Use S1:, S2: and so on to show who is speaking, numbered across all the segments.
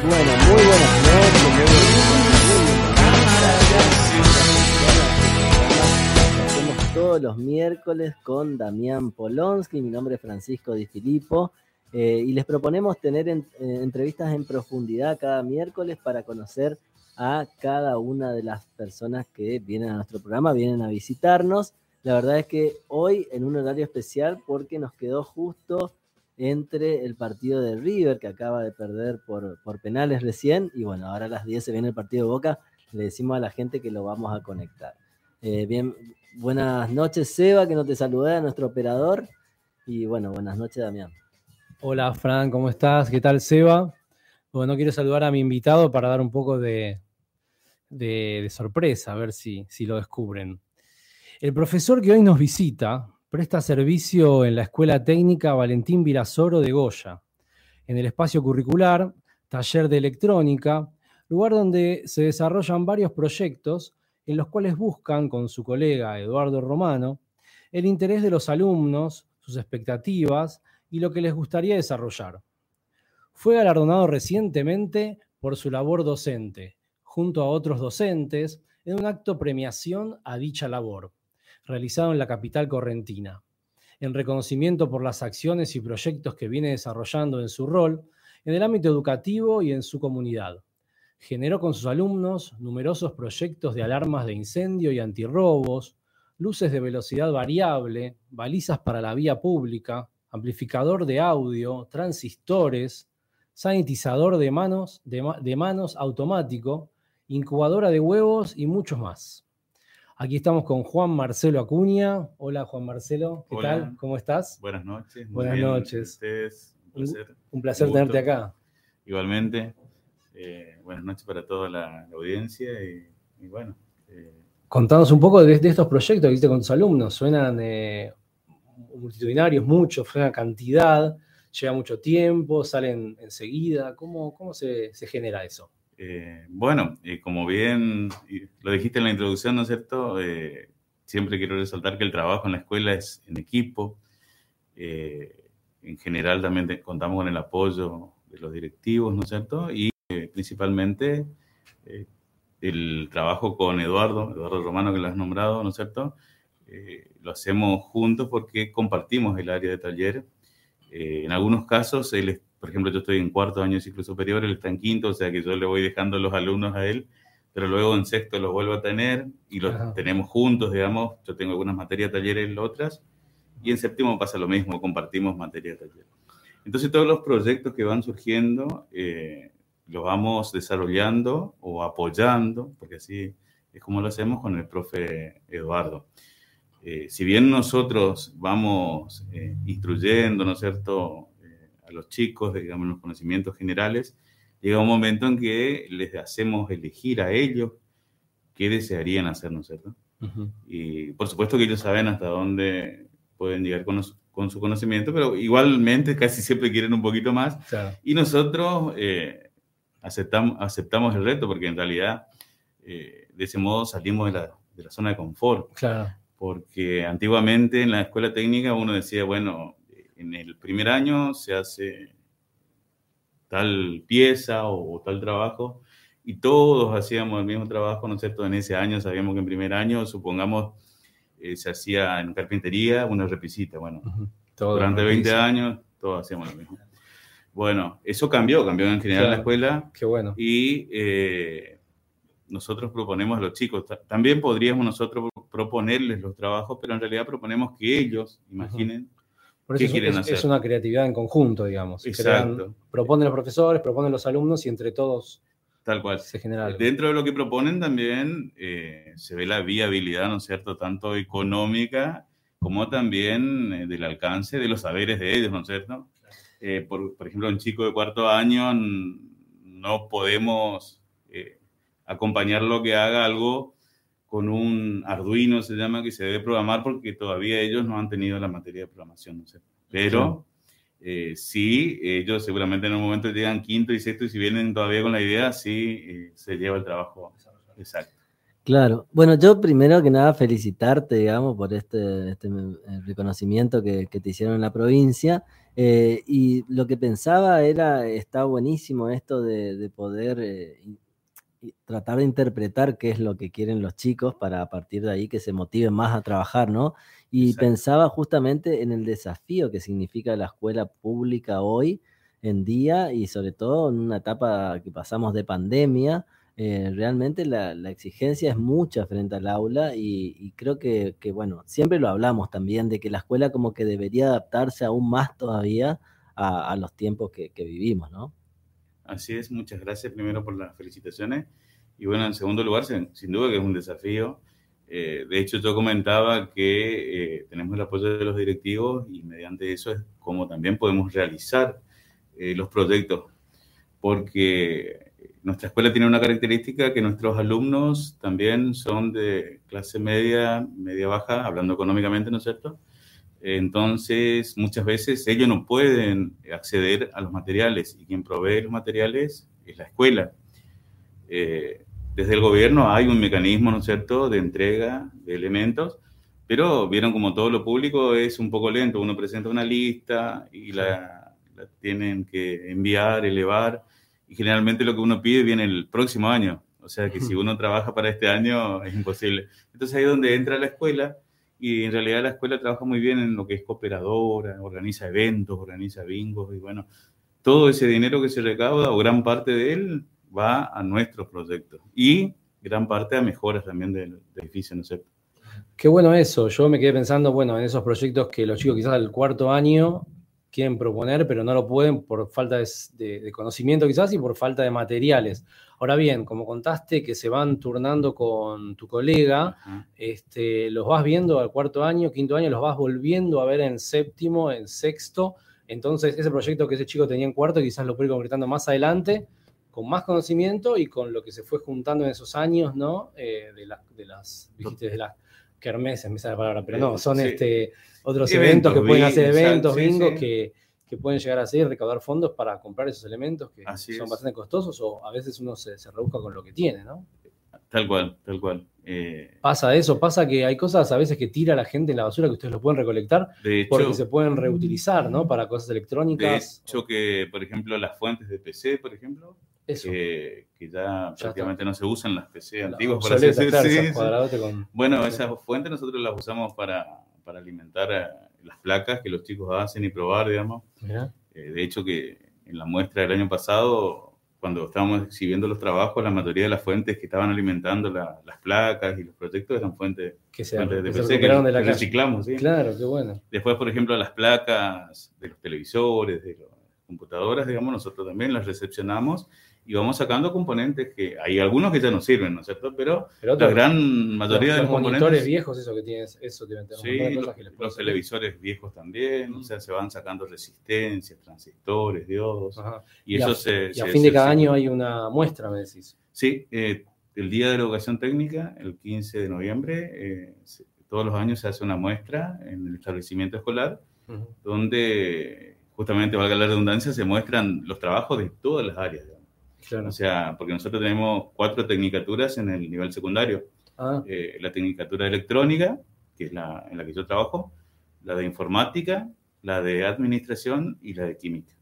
S1: Bueno, muy buenas noches, muy buenas Hacemos todos los miércoles con Damián Polonsky, mi nombre es Francisco Di Filippo, eh, y les proponemos tener en- eh, entrevistas en profundidad cada miércoles para conocer a cada una de las personas que vienen a nuestro programa, vienen a visitarnos. La verdad es que hoy en un horario especial porque nos quedó justo entre el partido de River, que acaba de perder por, por penales recién, y bueno, ahora a las 10 se viene el partido de Boca, le decimos a la gente que lo vamos a conectar. Eh, bien, buenas noches Seba, que no te saludé, a nuestro operador, y bueno, buenas noches Damián.
S2: Hola Fran, ¿cómo estás? ¿Qué tal Seba? Bueno, quiero saludar a mi invitado para dar un poco de, de- de sorpresa, a ver si, si lo descubren. El profesor que hoy nos visita presta servicio en la Escuela Técnica Valentín Virasoro de Goya, en el espacio curricular, taller de electrónica, lugar donde se desarrollan varios proyectos en los cuales buscan con su colega Eduardo Romano el interés de los alumnos, sus expectativas y lo que les gustaría desarrollar. Fue galardonado recientemente por su labor docente, junto a otros docentes, en un acto premiación a dicha labor, realizado en la capital correntina, en reconocimiento por las acciones y proyectos que viene desarrollando en su rol en el ámbito educativo y en su comunidad. Generó con sus alumnos numerosos proyectos de alarmas de incendio y antirrobos, luces de velocidad variable, balizas para la vía pública, amplificador de audio, transistores, sanitizador de manos, de, ma- de manos automático, incubadora de huevos y muchos más. Aquí estamos con Juan Marcelo Acuña. Hola Juan Marcelo, ¿qué
S3: Hola.
S2: tal? ¿Cómo estás?
S3: Buenas noches. muy
S2: Buenas
S3: bien,
S2: noches.
S3: Ustedes, un placer.
S2: Un placer
S3: gusto.
S2: tenerte acá.
S3: Igualmente, eh, buenas noches para toda la, la audiencia y, y bueno, eh,
S2: Contanos un poco de, de estos proyectos que hiciste con tus alumnos. Suenan eh, multitudinarios, muchos, suena cantidad, lleva mucho tiempo, salen enseguida. ¿Cómo, cómo se, se genera eso?
S3: Eh, bueno, eh, como bien lo dijiste en la introducción, ¿no es cierto? Eh, siempre quiero resaltar que el trabajo en la escuela es en equipo. Eh, en general también te- contamos con el apoyo de los directivos, ¿no es cierto? Y eh, principalmente eh, el trabajo con Eduardo, Eduardo Romano, que lo has nombrado, ¿no es cierto? Lo hacemos juntos porque compartimos el área de taller. En algunos casos, él, por ejemplo, yo estoy en cuarto año de ciclo superior, él está en quinto, o sea que yo le voy dejando los alumnos a él, pero luego en sexto los vuelvo a tener y los
S2: Ajá.
S3: tenemos juntos, digamos. Yo tengo algunas materias de taller, él otras, y en séptimo pasa lo mismo, compartimos materias de taller. Entonces, todos los proyectos que van surgiendo eh, los vamos desarrollando o apoyando, porque así es como lo hacemos con el profe Eduardo. Eh, si bien nosotros vamos eh, instruyendo, ¿no es cierto?, a los chicos, digamos, los conocimientos generales, llega un momento en que les hacemos elegir a ellos qué desearían hacer, ¿no es cierto? Y por supuesto que ellos saben hasta dónde pueden llegar con, los- con su conocimiento, pero igualmente casi siempre quieren un poquito más.
S2: Claro.
S3: Y nosotros eh, aceptamos, aceptamos el reto porque en realidad eh, de ese modo salimos de la, de la zona de confort.
S2: Claro.
S3: Porque antiguamente en la escuela técnica uno decía, bueno, en el primer año se hace tal pieza o, o tal trabajo y todos hacíamos el mismo trabajo, ¿no es cierto? En ese año sabíamos que en primer año, supongamos, eh, se hacía en carpintería una repisita. Bueno.
S2: Todo
S3: durante
S2: lo que
S3: 20
S2: hizo.
S3: años todos hacíamos lo mismo. Bueno, eso cambió, cambió en general la escuela
S2: Qué bueno.
S3: y eh, nosotros proponemos a los chicos, ta- también podríamos nosotros proponerles los trabajos, pero en realidad proponemos que ellos imaginen.
S2: Por
S3: ¿Qué
S2: eso es-
S3: hacer?
S2: una creatividad en conjunto, digamos. Crean- proponen los profesores, proponen los alumnos y entre todos
S3: tal cual.
S2: se genera algo.
S3: Dentro de lo que proponen también eh, se ve la viabilidad, ¿no es cierto?, tanto económica como también eh, del alcance de los saberes de ellos, ¿no es cierto? Eh, por, por ejemplo, un chico de cuarto año no podemos acompañarlo que haga algo con un Arduino, se llama, que se debe programar porque todavía ellos no han tenido la materia de programación, ¿no cierto? Pero eh, sí, ellos seguramente en un momento llegan quinto y sexto y si vienen todavía con la idea, sí, eh, se lleva el trabajo. Exacto.
S1: Claro. Bueno, yo primero que nada felicitarte, digamos, por este, este, eh, reconocimiento que, que te hicieron en la provincia. Eh, y lo que pensaba era, está buenísimo esto de, poder eh, tratar de interpretar qué es lo que quieren los chicos para a partir de ahí que se motiven más a trabajar, ¿no? Y pensaba justamente en el desafío que significa la escuela pública hoy en día y sobre todo en una etapa que pasamos de pandemia, eh, realmente la, exigencia es mucha frente al aula y, creo que, bueno, siempre lo hablamos también de que la escuela como que debería adaptarse aún más todavía a, los tiempos que, vivimos, ¿no?
S3: Así es, muchas gracias primero por las felicitaciones y bueno, en segundo lugar, sin, duda que es un desafío. Eh, de hecho, yo comentaba que eh, tenemos el apoyo de los directivos y mediante eso es como también podemos realizar los proyectos, porque nuestra escuela tiene una característica que nuestros alumnos también son de clase media, media baja, hablando económicamente, ¿no es cierto? Entonces, muchas veces ellos no pueden acceder a los materiales y quien provee los materiales es la escuela. Eh, desde el gobierno hay un mecanismo, ¿no es cierto?, de entrega de elementos, pero vieron como todo lo público es un poco lento. Uno presenta una lista y la, la tienen que enviar, elevar y generalmente lo que uno pide viene el próximo año. O sea que si uno trabaja para este año es imposible. Entonces ahí es donde entra la escuela y en realidad la escuela trabaja muy bien en lo que es cooperadora, organiza eventos, organiza bingos y bueno, todo ese dinero que se recauda o gran parte de él va a nuestros proyectos y gran parte a mejoras también del, edificio, ¿no es cierto?
S2: Qué bueno eso. Yo me quedé pensando, bueno, en esos proyectos que los chicos quizás al cuarto año quieren proponer, pero no lo pueden por falta de, conocimiento quizás y por falta de materiales. Ahora bien, como contaste que se van turnando con tu colega, este, los vas viendo al cuarto año, quinto año, los vas volviendo a ver en séptimo, en sexto. Entonces, ese proyecto que ese chico tenía en cuarto, quizás lo puede ir concretando más adelante, con más conocimiento y con lo que se fue juntando en esos años, ¿no? Eh, de, de las, dijiste, de las kermeses, me sale la palabra, pero no, son este otros eventos, que pueden hacer eventos, bingos, Que, que, pueden llegar a ser recaudar fondos para comprar esos elementos que son bastante costosos o a veces uno se, se rebusca con lo que tiene, ¿no?
S3: Tal cual, tal cual. Eh,
S2: pasa eso, pasa que hay cosas a veces que tira la gente en la basura que ustedes lo pueden recolectar porque se pueden reutilizar, ¿no? Para cosas electrónicas.
S3: De hecho, que, por ejemplo, las fuentes de PC, por ejemplo, Que, ya, prácticamente no se usan las PC antiguas, por así decirlo. Bueno, esas fuentes nosotros las usamos para, para alimentar las placas que los chicos hacen y probar, digamos. Eh, de hecho, que en la muestra del año pasado, cuando estábamos exhibiendo los trabajos, la mayoría de las fuentes que estaban alimentando las placas y los proyectos eran fuentes,
S2: que se,
S3: de
S2: PC que, de la
S3: reciclamos. ¿sí?
S2: Claro, qué bueno.
S3: Después, por ejemplo, las placas de los televisores, de las computadoras, digamos, nosotros también las recepcionamos y vamos sacando componentes que hay algunos que ya no sirven, ¿no es cierto? Pero, la gran mayoría de los
S2: monitores viejos, eso que tienes, eso
S3: deben tener sí, cosas que les los televisores viejos también, o sea, se van sacando resistencias, transistores, diodos, y, eso
S2: a,
S3: se...
S2: Y a fin de cada año hay una muestra, me decís.
S3: Sí, eh, el Día de la Educación Técnica, el 15 de noviembre, eh, todos los años se hace una muestra en el establecimiento escolar, donde justamente, valga la redundancia, se muestran los trabajos de todas las áreas. O sea, porque nosotros tenemos cuatro tecnicaturas en el nivel secundario. Ah. Eh, la tecnicatura electrónica, que es la en la que yo trabajo, la de informática, la de administración y la de química.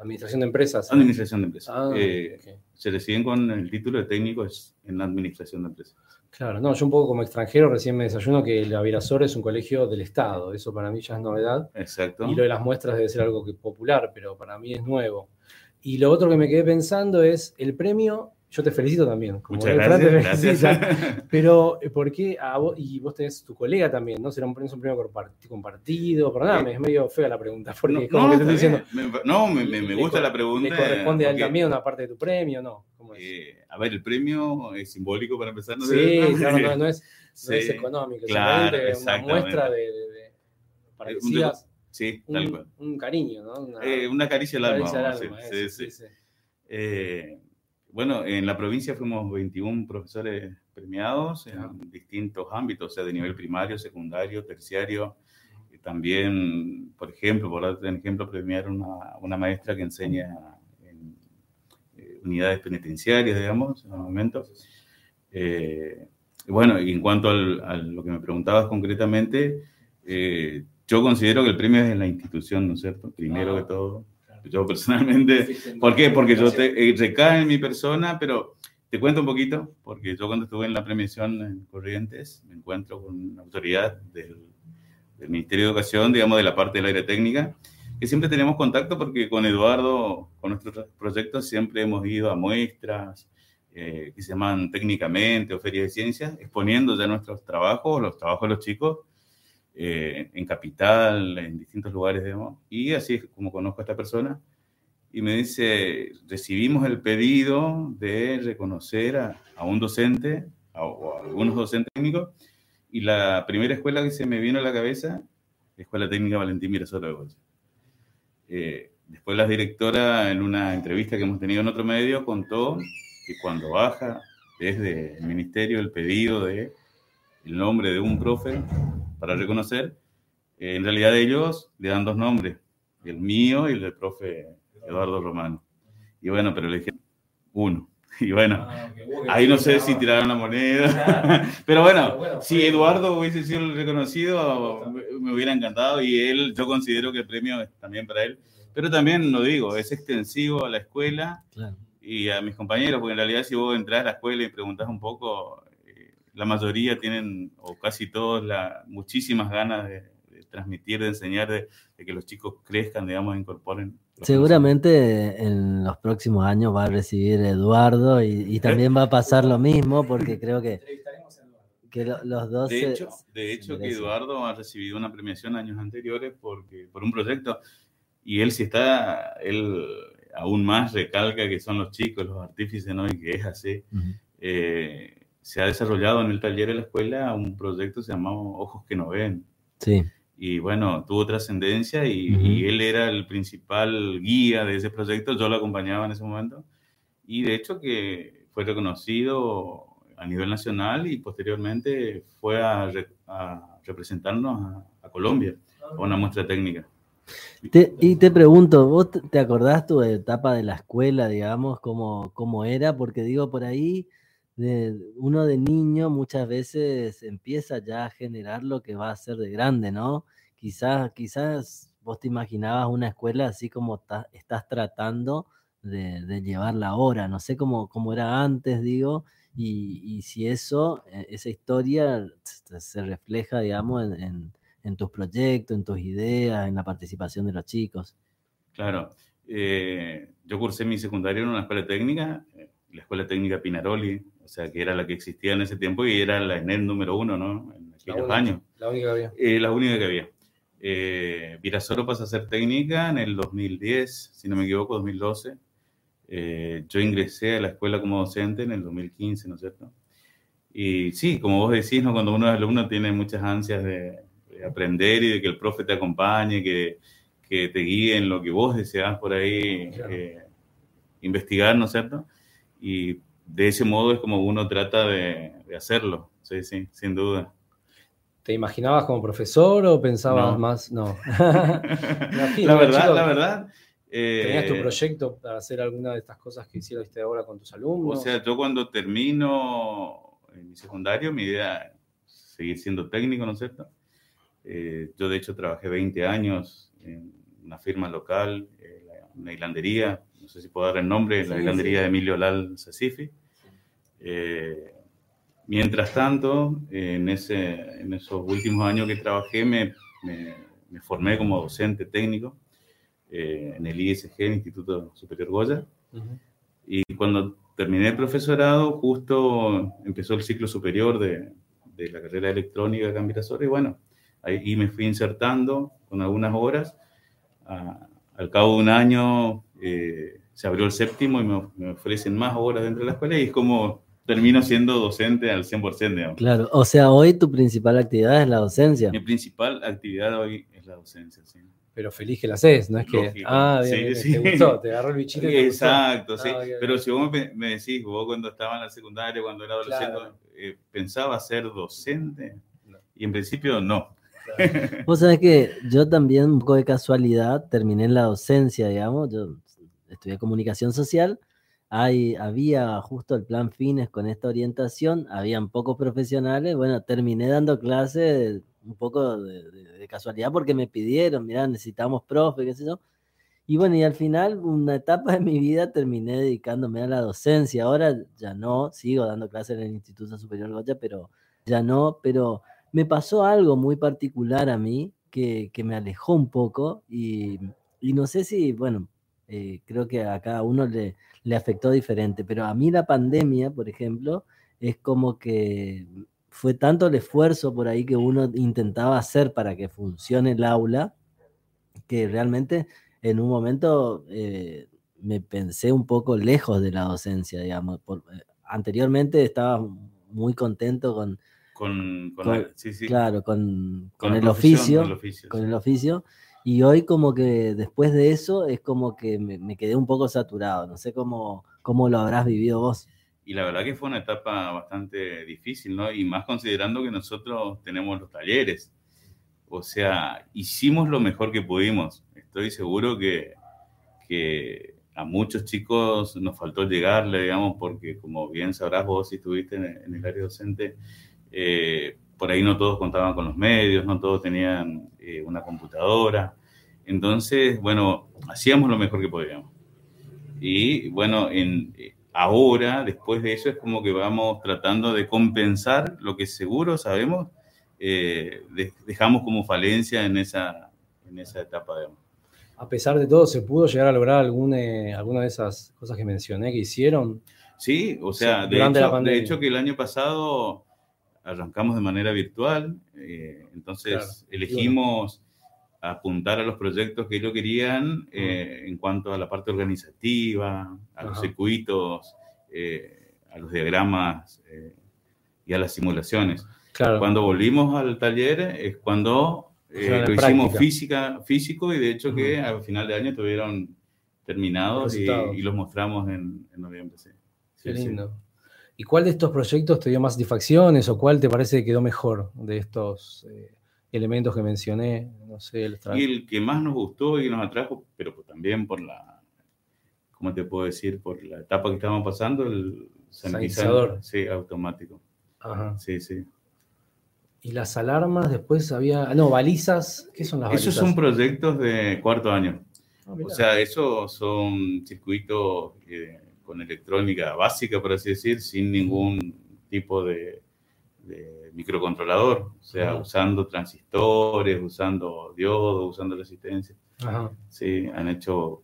S2: Administración de empresas.
S3: Administración de empresas. Ah, eh, se reciben con el título de técnico en la administración de empresas.
S2: Claro, no, yo un poco como extranjero recién me desayuno que la Virasor es un colegio del Estado, eso para mí ya es novedad.
S3: Exacto.
S2: Y lo de las muestras debe ser algo que popular, pero para mí es nuevo. Y lo otro que me quedé pensando es el premio. Yo te felicito también.
S3: Como Muchas gracias,
S2: Pero, eh, ¿por qué a vos, y vos tenés tu colega también, ¿no? ¿Será un premio, un premio compartido? Perdóname, es medio fea la pregunta. Porque
S3: no, como que te diciendo, no, me, me, gusta la pregunta.
S2: ¿Le corresponde a él también una parte de tu premio? No.
S3: Eh, a ver, el premio es simbólico para empezar.
S2: ¿no? Sí, claro, no, no, es, no es económico. Claro, es una muestra de, de, de parecidas
S3: Sí,
S2: un, tal cual. Un cariño, ¿no?
S3: Una, eh, una caricia al alma. sí, sí, sí. Eh, bueno, en la provincia fuimos 21 profesores premiados en distintos ámbitos, o sea, de nivel primario, secundario, terciario. Y también, por ejemplo, por dar un ejemplo, premiaron una, una maestra que enseña en eh, unidades penitenciarias, digamos, en el momento. Eh, bueno, y en cuanto al, a lo que me preguntabas concretamente, yo considero que el premio es en la institución, ¿no es cierto? Primero que todo. Yo personalmente, ¿por qué? Porque yo te, eh, recae en mi persona, pero te cuento un poquito, porque yo cuando estuve en la premiación en Corrientes, me encuentro con una autoridad del, del Ministerio de Educación, digamos, de la parte del área técnica, que siempre tenemos contacto porque con Eduardo, con nuestros proyectos, siempre hemos ido a muestras eh, que se llaman técnicamente o ferias de ciencias, exponiendo ya nuestros trabajos, los trabajos de los chicos, eh, en Capital, en distintos lugares, digamos. Y así es como conozco a esta persona. Y me dice, recibimos el pedido de reconocer a, a un docente o a algunos docentes técnicos. Y la primera escuela que se me vino a la cabeza, Escuela Técnica Valentín Mirasota de Bolsa. Eh, después la directora, en una entrevista que hemos tenido en otro medio, contó que cuando baja desde el ministerio el pedido de el nombre de un profe para reconocer, eh, en realidad ellos le dan dos nombres, el mío y el del profe Eduardo Romano. Y bueno, pero le dije uno. Y bueno, ah, ahí no sé si tiraron la moneda. Pero bueno, si Eduardo hubiese sido el reconocido, me hubiera encantado. Y él, yo considero que el premio es también para él. Pero también, lo digo, es extensivo a la escuela y a mis compañeros, porque en realidad si vos entras a la escuela y preguntás un poco, la mayoría tienen, o casi todos, la, muchísimas ganas de, transmitir, de enseñar, de, que los chicos crezcan, digamos, incorporen.
S1: Seguramente en los próximos años va a recibir Eduardo y, también va a pasar lo mismo, porque creo que, que los dos...
S3: De hecho, de hecho que Eduardo ha recibido una premiación años anteriores porque, por un proyecto, y él si está, él aún más recalca que son los chicos, los artífices, ¿no? Y que es así. Eh, se ha desarrollado en el taller de la escuela un proyecto llamado Ojos que no ven.
S1: Sí
S3: y bueno, tuvo trascendencia y, él era el principal guía de ese proyecto, yo lo acompañaba en ese momento y de hecho que fue reconocido a nivel nacional y posteriormente fue a, representarnos a, Colombia a una muestra técnica.
S1: y te pregunto, ¿vos te acordás tu etapa de la escuela, digamos, cómo, cómo era? Porque digo, por ahí uno de niño muchas veces empieza ya a generar lo que va a ser de grande, ¿no? Quizás, quizás vos te imaginabas una escuela así como estás tratando de, llevarla ahora, no sé cómo, cómo era antes, digo, y, si eso, e, esa historia se refleja, digamos, en, tus proyectos, en tus ideas, en la participación de los chicos.
S3: Claro, eh, yo cursé mi secundario en una escuela técnica, eh, la Escuela Técnica Pinaroli, sea, que era la que existía en ese tiempo y era la ENER número uno, ¿no? En aquellos años.
S2: La única que había.
S3: Eh, la única que había. Eh, Virasoro pasa a ser técnica en el 2010, si no me equivoco, 2012. Eh, yo ingresé a la escuela como docente en el 2015, ¿no es cierto? Y sí, como vos decís, ¿no? cuando uno es alumno tiene muchas ansias de, aprender y de que el profe te acompañe, que, que, te guíe en lo que vos deseas por ahí eh, investigar, ¿no es cierto? Y de ese modo es como uno trata de, hacerlo, sí, sí, sin duda.
S2: ¿Te imaginabas como profesor o pensabas más? No.
S3: la verdad, la verdad.
S2: ¿Tenías tu eh, proyecto para hacer alguna de estas cosas que hiciste ahora con tus alumnos?
S3: O sea, yo cuando termino en mi secundario, mi idea es seguir siendo técnico, ¿no es cierto? Eh, yo de hecho trabajé 20 años en una firma local, eh, una hilandería, no sé si puedo dar el nombre, la hilandería de Emilio Lal Sacifi. Eh, mientras tanto, en, ese, en esos últimos años que trabajé, me, me, formé como docente técnico eh, en el ISG, el Instituto Superior Goya. Y cuando terminé el profesorado, justo empezó el ciclo superior de, de la carrera electrónica de Mirasol, y bueno, ahí me fui insertando con algunas horas. al cabo de un año eh, se abrió el séptimo y me, me, ofrecen más horas dentro de la escuela y es como termino siendo docente al 100%. Digamos.
S1: Claro, o sea, hoy tu principal actividad es la docencia.
S3: Mi principal actividad hoy es la docencia, sí.
S2: Pero feliz que la haces, no es que. Ah, bien, sí, sí. te gustó, te agarró el bichito.
S3: Exacto, sí. Ah, Pero si vos me, decís, vos cuando estaba en la secundaria, cuando era adolescente, eh, pensaba ser docente. Y en principio no.
S1: Vos sabés que yo también, un poco de casualidad, terminé en la docencia, digamos. Yo estudié comunicación social había justo el plan fines con esta orientación, habían pocos profesionales, bueno, terminé dando clases un poco de, de casualidad porque me pidieron, mirá, necesitamos profe, qué sé yo. Y bueno, y al final, una etapa de mi vida terminé dedicándome a la docencia. Ahora ya no, sigo dando clases en el Instituto Superior Goya, pero ya no, pero me pasó algo muy particular a mí que, que me alejó un poco y, y no sé si, bueno, eh, creo que a cada uno le, le afectó diferente, pero a mí la pandemia, por ejemplo, es como que fue tanto el esfuerzo por ahí que uno intentaba hacer para que funcione el aula, que realmente en un momento eh, me pensé un poco lejos de la docencia, digamos. Por, eh, anteriormente estaba muy contento con...
S3: Con, con,
S1: con-
S3: la- sí, sí,
S1: Claro, con,
S3: con
S1: el oficio,
S3: con el oficio,
S1: con
S3: sí.
S1: el oficio. Y hoy como que después de eso es como que me, me quedé un poco saturado. No sé cómo, cómo lo habrás vivido vos.
S3: Y la verdad que fue una etapa bastante difícil, ¿no? Y más considerando que nosotros tenemos los talleres. O sea, hicimos lo mejor que pudimos. Estoy seguro que, que a muchos chicos nos faltó llegarle, digamos, porque como bien sabrás vos si estuviste en, el área docente, eh, por ahí no todos contaban con los medios, no todos tenían eh, una computadora. Entonces, bueno, hacíamos lo mejor que podíamos. Y bueno, en, eh, ahora, después de eso, es como que vamos tratando de compensar lo que seguro sabemos, eh, de- dejamos como falencia en esa, en esa etapa. Digamos.
S2: A pesar de todo, ¿se pudo llegar a lograr algún, eh, alguna de esas cosas que mencioné que hicieron?
S3: Sí, o sea,
S2: Sí,
S3: de, hecho, de hecho que el año pasado arrancamos de manera virtual, eh, entonces
S2: Claro,
S3: elegimos apuntar a los proyectos que ellos querían eh, en cuanto a la parte organizativa, a los circuitos, eh, a los diagramas y a las simulaciones.
S2: Claro.
S3: Cuando volvimos al taller es cuando lo hicimos física, físico y de hecho que al final de año estuvieron terminados y, los mostramos en, en noviembre. Sí.
S2: Qué
S3: Sí, sí.
S2: ¿Y cuál de estos proyectos te dio más satisfacciones o cuál te parece que quedó mejor de estos eh, elementos que mencioné? No sé, el
S3: Y el que más nos gustó y nos atrajo, pero pues también por la, ¿cómo te puedo decir? Por la etapa que estábamos pasando, el
S2: Sanitizador.
S3: Sí, automático.
S2: Ajá.
S3: Sí, sí.
S2: Y las alarmas, después había. ah, No, balizas. ¿Qué son las balizas?
S3: Esos son proyectos de cuarto año.
S2: Ah.
S3: O sea, esos son circuitos eh, con electrónica básica, por así decir, sin ningún tipo de, de microcontrolador. O sea,
S2: Ajá.
S3: usando transistores, usando diodos, usando resistencia.
S2: Ajá,
S3: Sí, han hecho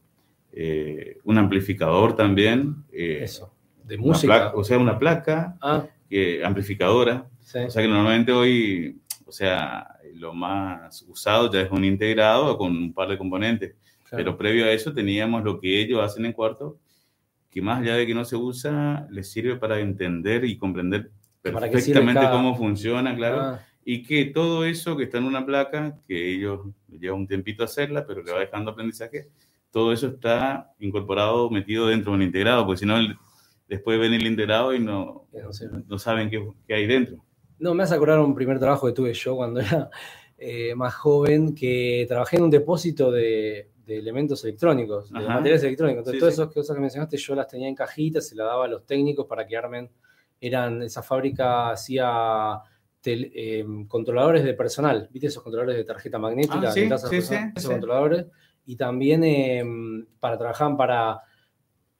S3: eh, un amplificador también. eh,
S2: eso. De música.
S3: placa- o sea, una placa
S2: Ah,
S3: que, amplificadora.
S2: sí.
S3: O sea que normalmente hoy, o sea, lo más usado ya es un integrado con un par de componentes.
S2: claro.
S3: Pero previo a eso teníamos lo que ellos hacen en cuarto, que más allá de que no se usa, les sirve para entender y comprender
S2: ¿Para qué sirve
S3: perfectamente
S2: cada-
S3: cómo funciona, claro.
S2: Ah,
S3: Y que todo eso que está en una placa, que ellos lleva un tiempito hacerla, pero le va dejando aprendizaje, todo eso está incorporado, metido dentro de un integrado, porque si no, después ven el integrado y no,
S2: que no
S3: saben qué, qué hay dentro.
S2: No, me hace acordar un primer trabajo que tuve yo cuando era eh, más joven, que trabajé en un depósito de, de elementos electrónicos, de materiales electrónicos. Entonces,
S3: Sí,
S2: todas
S3: sí.
S2: esas cosas que mencionaste yo las tenía en cajitas, se las daba a los técnicos para que armen. Eran, esa fábrica hacía tel- eh, controladores de personal, ¿viste? Esos controladores de tarjeta magnética,
S3: Ah, sí,
S2: personal,
S3: sí,
S2: esos
S3: sí.
S2: controladores. Y también eh, para trabajar para,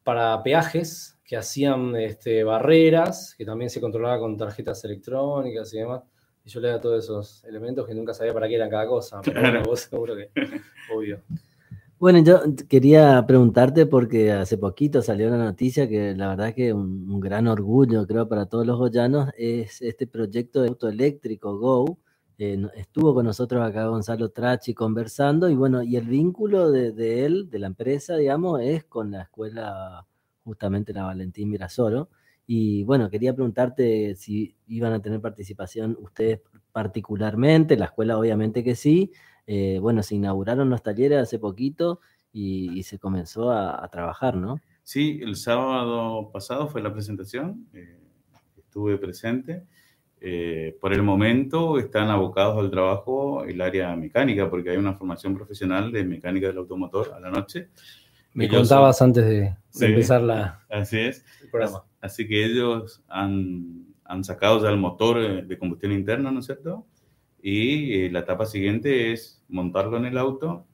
S2: para peajes que hacían este, barreras, que también se controlaba con tarjetas electrónicas y demás. Y yo le daba todos esos elementos que nunca sabía para qué eran cada cosa. Pero bueno,
S3: Claro.
S2: vos seguro que, obvio.
S1: Bueno, yo quería preguntarte porque hace poquito salió una noticia que la verdad que un, un gran orgullo, creo, para todos los goyanos es este proyecto de auto eléctrico Go. Eh, estuvo con nosotros acá Gonzalo Trachi conversando y bueno, y el vínculo de, de él, de la empresa, digamos, es con la escuela justamente la Valentín Mirasoro. Y bueno, quería preguntarte si iban a tener participación ustedes particularmente, la escuela obviamente que sí, eh, bueno, se inauguraron los talleres hace poquito y, y se comenzó a, a trabajar, ¿no?
S3: Sí, el sábado pasado fue la presentación, eh, estuve presente. Eh, por el momento están abocados al trabajo el área mecánica, porque hay una formación profesional de mecánica del automotor a la noche.
S2: Me
S3: Ellos
S2: contabas antes de, de
S3: Sí.
S2: empezar la,
S3: Así es.
S2: el programa.
S3: Así que ellos han, han sacado ya el motor eh, de combustión interna, ¿no es cierto? y eh, la etapa siguiente es montarlo en el auto.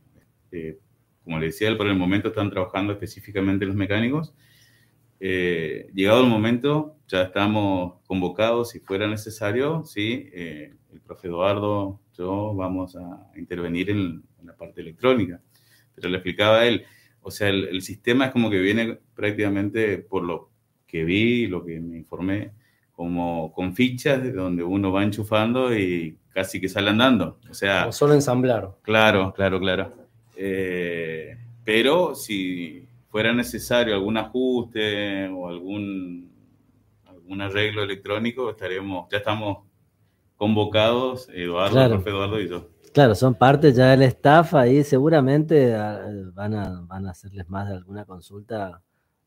S3: Eh, como le decía, por el momento están trabajando específicamente los mecánicos. Eh, llegado el momento, ya estamos convocados, si fuera necesario, sí, el profe Eduardo, yo vamos a intervenir en, la parte electrónica. Pero le explicaba él, o sea, el, el, sistema es como que viene prácticamente por lo que vi, lo que me informé, como con fichas de donde uno va enchufando y casi que sale andando. O sea,
S2: solo ensamblar.
S3: Claro, claro, claro. Eh, pero si fuera necesario algún ajuste o algún, algún arreglo electrónico, estaremos, ya estamos convocados, Eduardo, el profe Eduardo y yo.
S1: Claro, son parte ya del staff ahí, seguramente ah, van a, van a hacerles más de alguna consulta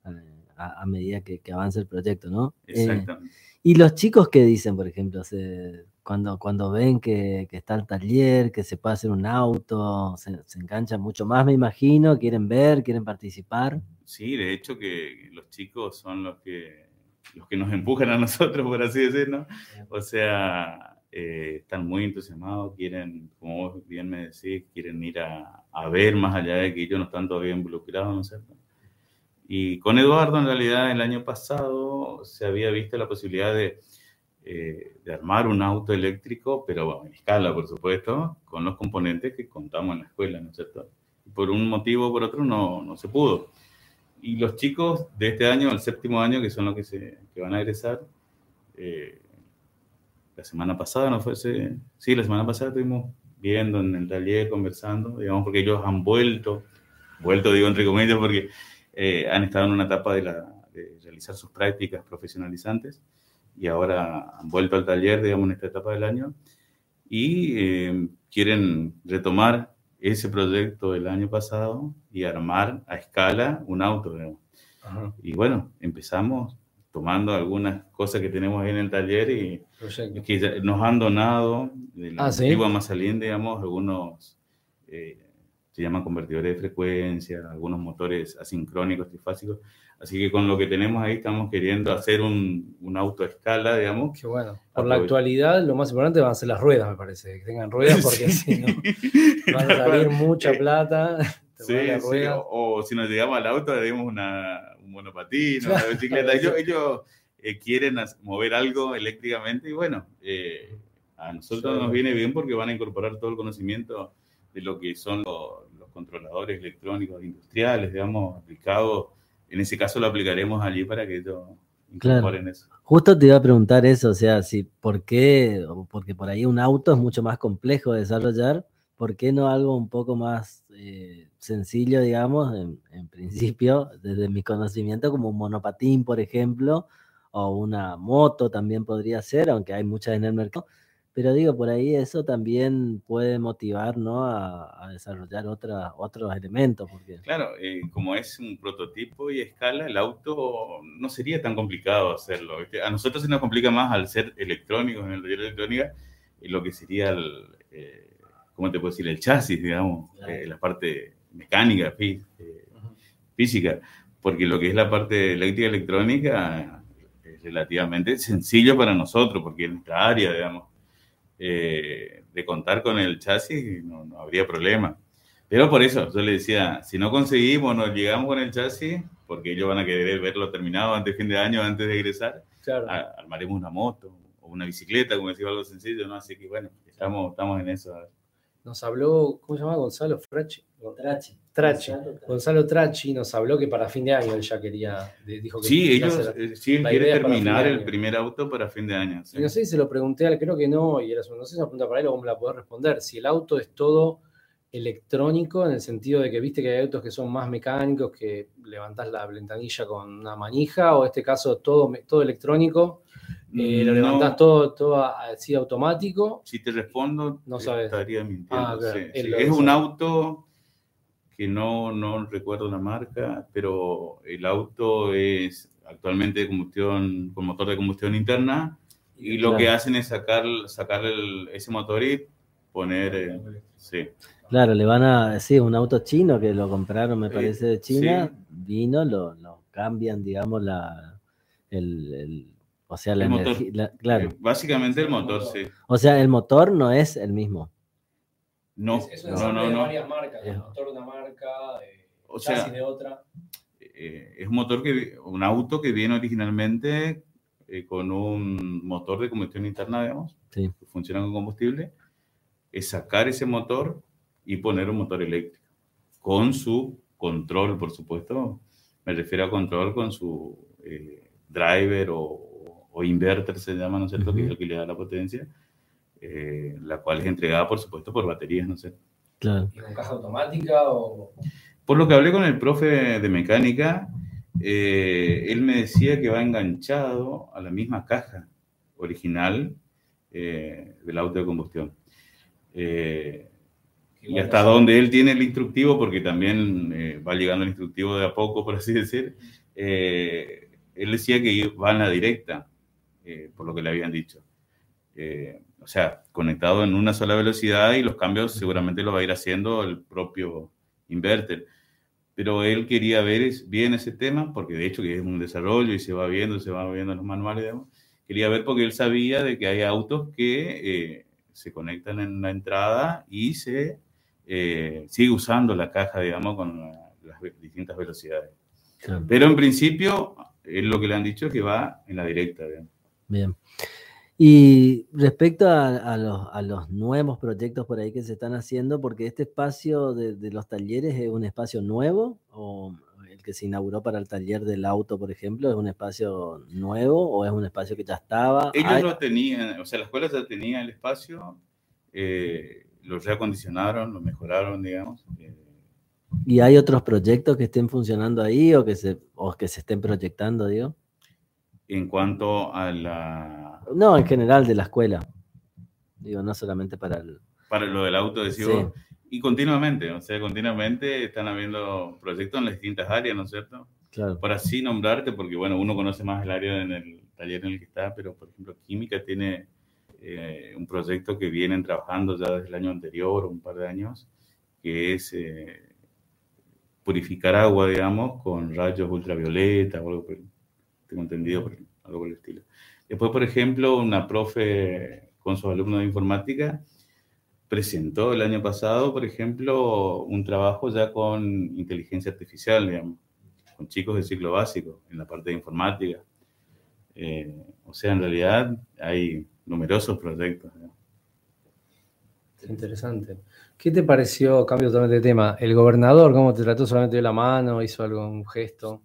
S1: eh, a, medida que, avance el proyecto, ¿no?
S3: Eh, Exactamente.
S1: Y los chicos que dicen, por ejemplo, se, cuando, cuando ven que, está el taller, que se puede hacer un auto, se, enganchan mucho más, me imagino, quieren ver, quieren participar.
S3: Sí, de hecho que los chicos son los que, los que nos empujan a nosotros, por así decirlo. O sea, eh, están muy entusiasmados, quieren, como vos bien me decís, quieren ir a, a, ver más allá de que ellos no están todavía involucrados, ¿no es cierto? Y con Eduardo, en realidad, el año pasado se había visto la posibilidad de eh, de armar un auto eléctrico, pero en escala, por supuesto, con los componentes que contamos en la escuela, ¿no es cierto? por un motivo o por otro no, no se pudo. Y los chicos de este año, el séptimo año, que son los que, se, que van a egresar, eh, la semana pasada, ¿no fue? Sí, la semana pasada estuvimos viendo en el taller, conversando, digamos, porque ellos han vuelto, vuelto digo entre comillas, porque eh, han estado en una etapa de, la, de realizar sus prácticas profesionalizantes y ahora han vuelto al taller, digamos, en esta etapa del año. Y eh, quieren retomar ese proyecto del año pasado y armar a escala un auto. Y bueno, empezamos tomando algunas cosas que tenemos ahí en el taller y que nos han donado de la ah, antigua Mazalín, digamos, algunos eh, se llaman convertidores de frecuencia, algunos motores asincrónicos, trifásicos, Así que con lo que tenemos ahí estamos queriendo hacer un, un auto a escala, digamos.
S2: Qué bueno. Por la actualidad, lo más importante van a ser las ruedas, me parece. Que tengan ruedas, porque si no, van a salir mucha plata.
S3: Sí, sí. O, si nos llegamos al auto, le dimos una, un monopatín, una bicicleta. Ellos, eh, quieren mover algo eléctricamente y bueno, eh, a nosotros nos viene bien porque van a incorporar todo el conocimiento de lo que son los controladores electrónicos industriales, digamos, aplicados en ese caso lo aplicaremos allí para que ellos incorporen eso.
S1: Justo te iba a preguntar eso, o sea, si por qué, porque por ahí un auto es mucho más complejo de desarrollar, ¿por qué no algo un poco más eh, sencillo, digamos, en, en, principio, desde mi conocimiento, como un monopatín, por ejemplo, o una moto también podría ser, aunque hay muchas en el mercado, pero digo, por ahí eso también puede motivar ¿no? a, desarrollar otra, otros elementos. Porque...
S3: Claro, eh, como es un prototipo y escala, el auto no sería tan complicado hacerlo. A nosotros se nos complica más al ser electrónicos en el taller de electrónica, y lo que sería el, eh, ¿cómo te puedo decir? El chasis, digamos, eh, la parte mecánica, física, porque lo que es la parte eléctrica electrónica es relativamente sencillo para nosotros, porque es nuestra área, digamos eh, de contar con el chasis, no, no, habría problema. Pero por eso, yo le decía, si no conseguimos, nos llegamos con el chasis, porque ellos van a querer verlo terminado antes de fin de año, antes de egresar, armaremos una moto o una bicicleta, como decía, algo sencillo, ¿no? Así que bueno, estamos, estamos en eso.
S2: Nos habló, ¿cómo se llama? Gonzalo Frachi. Trachi. Trachi. Gonzalo Trachi nos habló que para fin de año él ya quería, dijo que
S3: Sí, ellos sí, quiere terminar el primer auto para fin de año.
S2: no sé si se lo pregunté, creo que no, y era, no sé si es una pregunta para él o cómo me la puedo responder. Si el auto es todo electrónico, en el sentido de que viste que hay autos que son más mecánicos, que levantás la ventanilla con una manija, o en este caso todo, todo electrónico, eh, lo levantás todo, todo así automático.
S3: Si te respondo, no sabes. estaría mintiendo. Ah, es un auto que no, no recuerdo la marca, pero el auto es actualmente de combustión, con motor de combustión interna, y lo que hacen es sacar, sacar ese motor y poner, eh, sí.
S1: Claro, le van a, decir un auto chino que lo compraron, me parece, de China, vino, lo, lo, cambian, digamos, la, el, O sea, la
S3: El motor.
S1: energía, la- claro.
S3: Eh, Básicamente el
S2: Sí,
S3: motor, sí.
S1: O sea, el motor no es el mismo.
S3: No,
S2: Es, es
S3: no, no,
S2: de
S3: no.
S2: varias marcas, el motor de una marca, eh,
S3: O
S2: chasis
S3: sea,
S2: de otra.
S3: eh, es un motor que, un auto que viene originalmente eh, con un motor de combustión interna, digamos,
S1: Sí.
S3: que funciona con combustible, es sacar ese motor y poner un motor eléctrico, con su control, por supuesto, me refiero a control con su eh, driver o, o inverter, se llama, ¿no es cierto?, que es
S1: Ujú.
S3: el que le da la potencia, eh, la cual es entregada, por supuesto, por baterías, ¿no es cierto?
S1: Claro.
S2: ¿Y con caja automática o...?
S3: Por lo que hablé con el profe de mecánica, eh, él me decía que va enganchado a la misma caja original eh, del auto de combustión. Eh, y hasta donde él tiene el instructivo, porque también eh, va llegando el instructivo de a poco, por así decir, eh, él decía que va en la directa, eh, por lo que le habían dicho. Eh, o sea, conectado en una sola velocidad y los cambios seguramente los va a ir haciendo el propio inverter. Pero él quería ver bien ese tema, porque de hecho que es un desarrollo y se va viendo, se va viendo en los manuales, digamos. Quería ver porque él sabía de que hay autos que eh, se conectan en la entrada y se eh, sigue usando la caja, digamos, con la- las distintas velocidades.
S1: claro.
S3: Pero en principio, él lo que le han dicho es que va en la directa, digamos.
S1: Bien. Y respecto a, a los, a los nuevos proyectos por ahí que se están haciendo, porque este espacio de, de los talleres es un espacio nuevo, o que se inauguró para el taller del auto, por ejemplo, es un espacio nuevo o es un espacio que ya estaba.
S3: Ellos
S1: Hay-
S3: lo tenían, o sea, la escuela ya tenía el espacio, eh, lo reacondicionaron, lo mejoraron, digamos. eh,
S1: ¿Y hay otros proyectos que estén funcionando ahí o que se, o que se estén proyectando, digo?
S3: en cuanto a la...
S1: No, en general de la escuela. Digo, no solamente para el...
S3: Para lo del auto, decís
S1: Sí.
S3: Y continuamente, o sea, continuamente están habiendo proyectos en las distintas áreas, ¿no es cierto?
S1: Claro,
S3: Por así nombrarte, porque bueno, uno conoce más el área en el taller en el que está, pero por ejemplo, Química tiene eh, un proyecto que vienen trabajando ya desde el año anterior, un par de años, que es eh, purificar agua, digamos, con rayos ultravioleta o algo por el- tengo entendido, por- algo por el estilo. Después, por ejemplo, una profe con sus alumnos de informática presentó el año pasado, por ejemplo, un trabajo ya con inteligencia artificial, digamos, con chicos de ciclo básico en la parte de informática. Eh, o sea, en realidad hay numerosos proyectos. ¿no?
S2: Interesante. ¿Qué te pareció, cambio totalmente de tema, el gobernador, cómo te trató solamente de la mano, hizo algún gesto?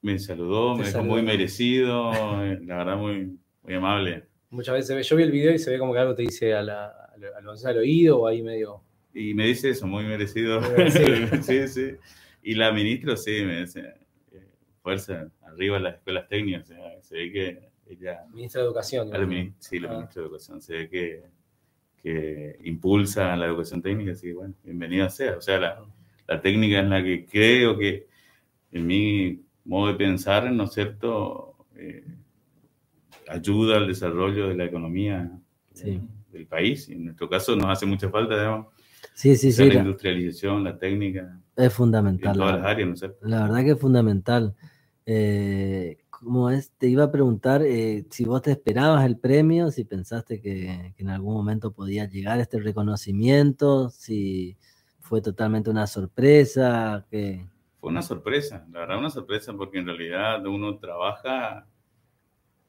S3: Me saludó, me dejó
S2: saludó.
S3: muy merecido, eh, la verdad muy, muy amable.
S2: Muchas veces yo vi el video y se ve como que algo te dice a la- al, oído o ahí medio...
S3: Y me dice eso, muy merecido. Sí, sí. Y la ministra, sí, me dice, eh, fuerza, arriba las escuelas técnicas. o sea, se ve que ella
S2: Ministra de Educación.
S3: La sí, la
S2: Ah.
S3: ministra de Educación. Se ve que, que impulsa la educación técnica, así que bueno, bienvenida sea. O sea, la, la técnica en la que creo que, en mi modo de pensar, ¿no es cierto?, Eh, ayuda al desarrollo de la economía
S1: Sí.
S3: Del país. Y en nuestro caso nos hace mucha falta, digamos,
S1: sí, sí,
S3: o sea,
S1: sí,
S3: la
S1: la-
S3: industrialización, la técnica,
S1: es
S3: en
S1: fundamental.
S3: todas
S1: la
S3: las áreas, ¿no es cierto?
S1: La verdad que es fundamental. Eh, ¿cómo es? Te iba a preguntar eh, si vos te esperabas el premio, si pensaste que, que en algún momento podía llegar este reconocimiento, si fue totalmente una sorpresa, que
S3: Fue una sorpresa, la verdad una sorpresa porque en realidad uno trabaja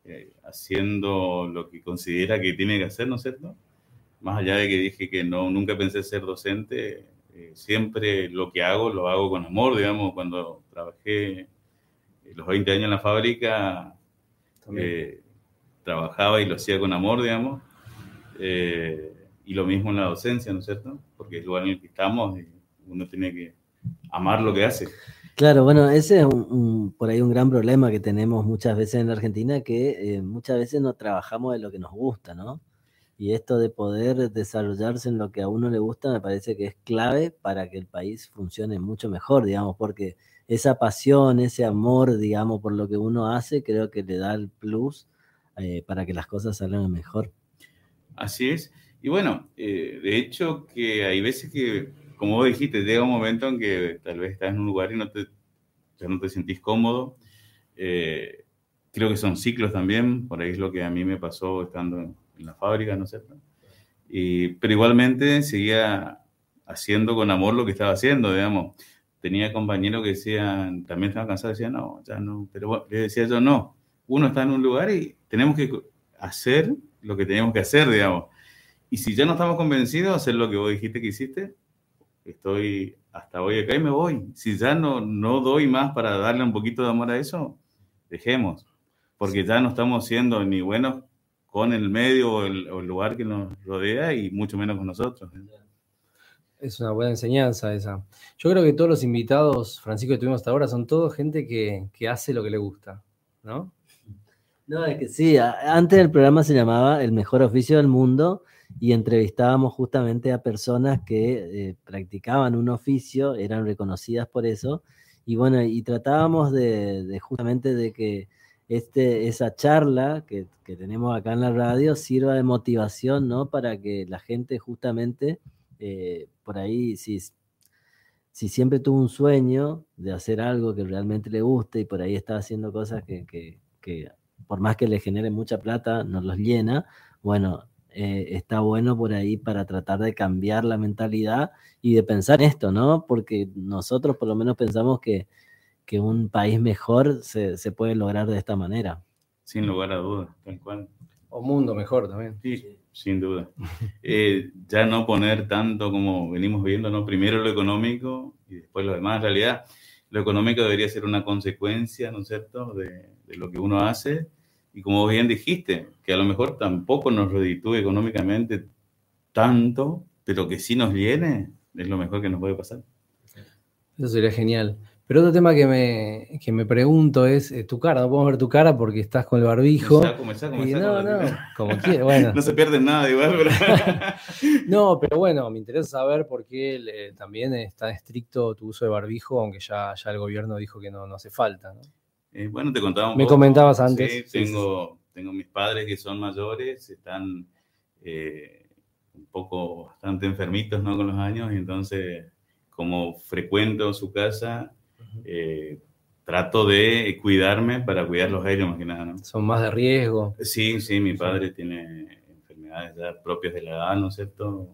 S3: eh, haciendo lo que considera que tiene que hacer, ¿no es cierto? Más allá de que dije que no, nunca pensé ser docente, eh, siempre lo que hago lo hago con amor, digamos, cuando trabajé eh, los 20 años en la fábrica, eh, trabajaba y lo hacía con amor, digamos, eh, y lo mismo en la docencia, ¿no es cierto? Porque es el lugar en el que estamos y uno tiene que amar lo que hace.
S1: Claro, bueno, ese es por ahí un gran problema que tenemos muchas veces en la Argentina, que eh, muchas veces no trabajamos de lo que nos gusta, ¿no? Y esto de poder desarrollarse en lo que a uno le gusta me parece que es clave para que el país funcione mucho mejor, digamos, porque esa pasión, ese amor, digamos, por lo que uno hace, creo que le da el plus eh, para que las cosas salgan mejor.
S3: Así es. Y bueno, eh, de hecho que hay veces que, como vos dijiste, llega un momento en que tal vez estás en un lugar y no te, ya no te sentís cómodo. eh, creo que son ciclos también, por ahí es lo que a mí me pasó estando en la fábrica, ¿no es cierto? Y, pero igualmente seguía haciendo con amor lo que estaba haciendo, digamos. Tenía compañeros que decían, también estaban cansados, decían, no, ya no, pero le decía yo, no, uno está en un lugar y tenemos que hacer lo que tenemos que hacer, digamos. Y si ya no estamos convencidos, hacer lo que vos dijiste que hiciste, estoy hasta hoy acá y me voy. Si ya no, no doy más para darle un poquito de amor a eso, dejemos, porque ya no estamos siendo ni buenos con el medio o el, lugar que nos rodea y mucho menos con nosotros. ¿eh?
S2: Es una buena enseñanza esa. Yo creo que todos los invitados, Francisco, que tuvimos hasta ahora, son todos gente que, que hace lo que le gusta, ¿no?
S1: No, es que sí, antes el programa se llamaba El mejor oficio del mundo y entrevistábamos justamente a personas que eh, practicaban un oficio, eran reconocidas por eso, y bueno, y tratábamos de, justamente de que este, esa charla que, tenemos acá en la radio sirva de motivación, ¿no? Para que la gente justamente, eh, por ahí, si, si siempre tuvo un sueño de hacer algo que realmente le guste y por ahí está haciendo cosas que, que, que por más que le genere mucha plata, nos los llena, bueno, eh, está bueno por ahí para tratar de cambiar la mentalidad y de pensar esto, ¿no? Porque nosotros por lo menos pensamos que, un país mejor se, puede lograr de esta manera.
S3: Sin lugar a dudas, tal cual.
S2: O mundo mejor también.
S3: Sí, sin duda. Eh, ya no poner tanto como venimos viendo, ¿no? Primero lo económico y después lo demás. En realidad, lo económico debería ser una consecuencia, ¿no es cierto?, de, de lo que uno hace y como bien dijiste, que a lo mejor tampoco nos reditúe económicamente tanto, pero que sí nos llene, es lo mejor que nos puede pasar.
S2: Eso sería genial. Pero otro tema que me, que me pregunto es eh, tu cara. No podemos ver tu cara porque estás con el barbijo.
S3: no, no, como Bueno. no se pierde nada igual, pero...
S2: no, pero bueno, me interesa saber por qué también está estricto tu uso de barbijo, aunque ya, ya el gobierno dijo que no, no hace falta. ¿no?
S3: Eh, bueno, te contaba un
S2: Me comentabas antes.
S3: tengo, tengo mis padres que son mayores, están eh, un poco bastante enfermitos ¿no? con los años, y entonces, como frecuento su casa, eh, trato de cuidarme para cuidarlos a ellos, más que nada. ¿no?
S2: ¿Son más de riesgo?
S3: Sí, sí, mi padre tiene enfermedades ya propias de la edad, ¿no es cierto?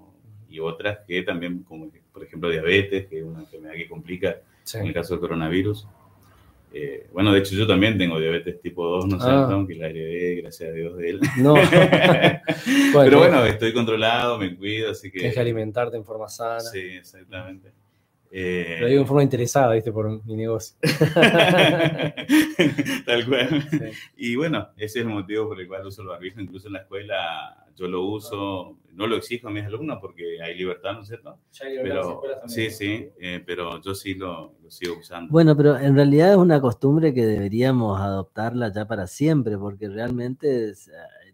S3: Y otras que también, como por ejemplo diabetes, que es una enfermedad que complica en el caso del coronavirus. Eh, bueno, de hecho yo también tengo diabetes tipo 2, no sé, ah. aunque la heredé, gracias a Dios de él. No. Pero bueno, estoy controlado, me cuido, así que...
S2: Tienes que alimentarte en forma sana.
S3: Sí, exactamente.
S2: Eh, Lo digo en forma interesada, ¿viste? Por mi negocio.
S3: Tal cual. Y bueno, ese es el motivo por el cual uso el barbijo. Incluso en la escuela yo lo uso, no lo exijo a mis alumnos porque hay libertad, ¿no es cierto? pero, sí, sí, eh, pero yo sí lo, sigo usando.
S1: Bueno, pero en realidad es una costumbre que deberíamos adoptarla ya para siempre, porque realmente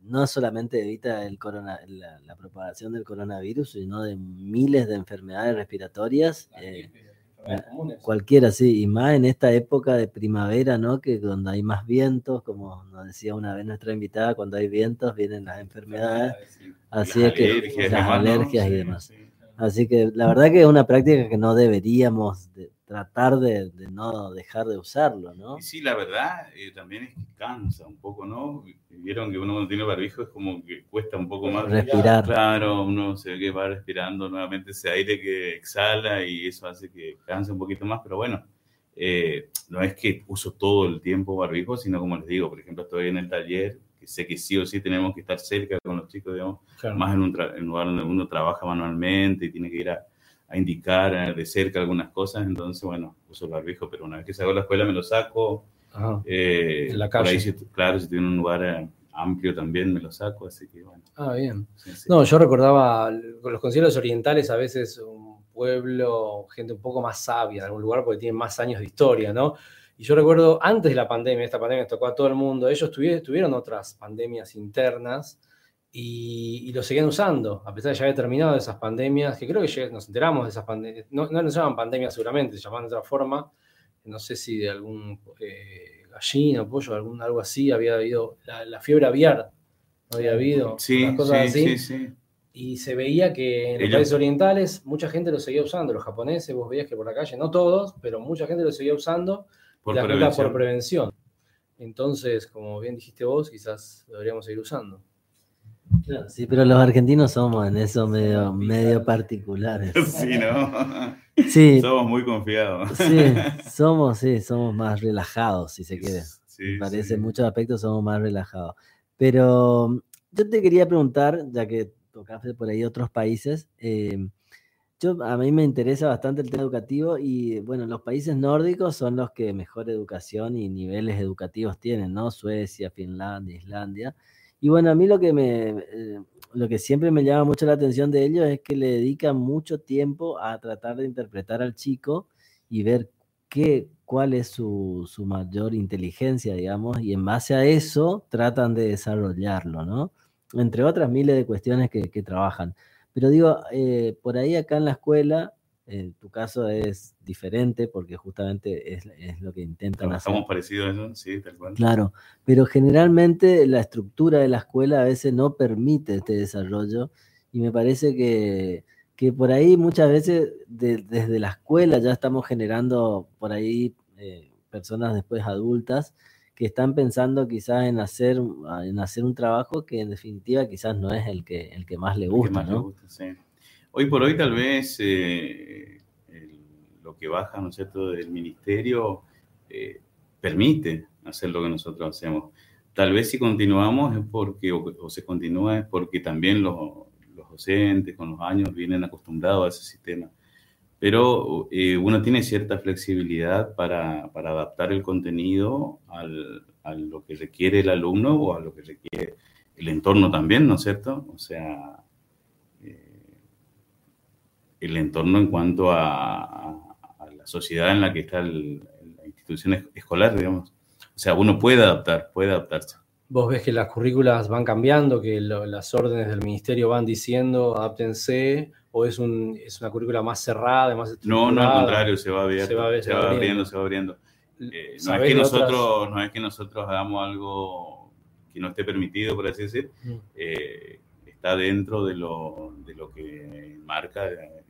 S1: no solamente evita el corona, la, propagación del coronavirus, sino de miles de enfermedades respiratorias. Eh, cualquiera, sí, y más en esta época de primavera, ¿no? Que donde hay más vientos, como nos decía una vez nuestra invitada, cuando hay vientos vienen las enfermedades, así es que las alergias y demás. Así que la verdad que es una práctica que no deberíamos tratar de, no dejar de usarlo, ¿no?
S3: sí, la verdad eh, también es que cansa un poco, ¿no? Vieron que uno cuando tiene barbijo es como que cuesta un poco más
S1: respirar.
S3: Claro, uno se ve que va respirando nuevamente ese aire que exhala y eso hace que canse un poquito más, pero bueno, eh, no es que uso todo el tiempo barbijo, sino como les digo, por ejemplo, estoy en el taller, que sé que sí o sí tenemos que estar cerca con los chicos, digamos, más en un, en un lugar donde uno trabaja manualmente y tiene que ir a a indicar de cerca algunas cosas, entonces, bueno, uso el barbijo, pero una vez que salgo de la escuela me lo saco.
S2: Eh, en la calle.
S3: claro, si tiene un lugar eh, amplio también me lo saco, así que bueno.
S2: Ah, bien. No, yo recordaba con los concilios orientales a veces un pueblo, gente un poco más sabia en algún lugar porque tienen más años de historia, ¿no? Y yo recuerdo antes de la pandemia, esta pandemia tocó a todo el mundo, ellos tuvieron otras pandemias internas y, lo seguían usando, a pesar de ya haber terminado esas pandemias, que creo que nos enteramos de esas pandemias, no, no nos llaman pandemias seguramente, se llaman de otra forma, no sé si de algún eh, gallina, pollo, algún, algo así, había habido la, fiebre aviar, no había habido,
S3: sí, cosas así. Sí,
S2: y se veía que en los países orientales mucha gente lo seguía usando, los japoneses, vos veías que por la calle, no todos, pero mucha gente lo seguía usando, por, prevención. por prevención. Entonces, como bien dijiste vos, quizás lo deberíamos seguir usando.
S1: Sí, pero los argentinos somos en eso medio, medio particulares.
S3: Sí, ¿no?
S1: Sí.
S3: Somos muy confiados.
S1: Sí, somos, sí, somos más relajados, si se quiere. Me parece, en muchos aspectos somos más relajados. Pero yo te quería preguntar, ya que tocaste por ahí otros países, eh, yo, a mí me interesa bastante el tema educativo y bueno, los países nórdicos son los que mejor educación y niveles educativos tienen, ¿no? Suecia, Finlandia, Islandia. Y bueno, a mí lo que me, eh, lo que siempre me llama mucho la atención de ellos es que le dedican mucho tiempo a tratar de interpretar al chico y ver qué, cuál es su, su mayor inteligencia, digamos, y en base a eso tratan de desarrollarlo, ¿no? Entre otras miles de cuestiones que, que trabajan. Pero digo, eh, por ahí acá en la escuela, en tu caso es diferente porque justamente es, es lo que intentan
S3: hacer. Estamos parecidos a eso, sí, tal cual.
S1: Claro, pero generalmente la estructura de la escuela a veces no permite este desarrollo y me parece que, que por ahí muchas veces desde la escuela ya estamos generando por ahí eh, personas después adultas que están pensando quizás en hacer, en hacer un trabajo que en definitiva quizás no es el que, el que más le gusta, ¿no?
S3: Hoy por hoy tal vez eh, lo que baja, ¿no es cierto?, del ministerio eh, permite hacer lo que nosotros hacemos. Tal vez si continuamos es porque, o, se continúa es porque también los, los docentes con los años vienen acostumbrados a ese sistema pero eh, uno tiene cierta flexibilidad para, para adaptar el contenido al, a lo que requiere el alumno o a lo que requiere el entorno también, ¿no es cierto? O sea, el entorno en cuanto a, a, la sociedad en la que está la institución escolar, digamos. O sea, uno puede adaptar, puede adaptarse.
S2: Vos ves que las currículas van cambiando, que las órdenes del ministerio van diciendo, adáptense o es, un, es una currícula más cerrada, más
S3: No, no, al contrario, se va, se va, se va abriendo, se va abriendo. Eh, no, es que nosotros, no es que nosotros hagamos algo que no esté permitido, por así decir, mm. eh, está dentro de lo, de lo que marca el,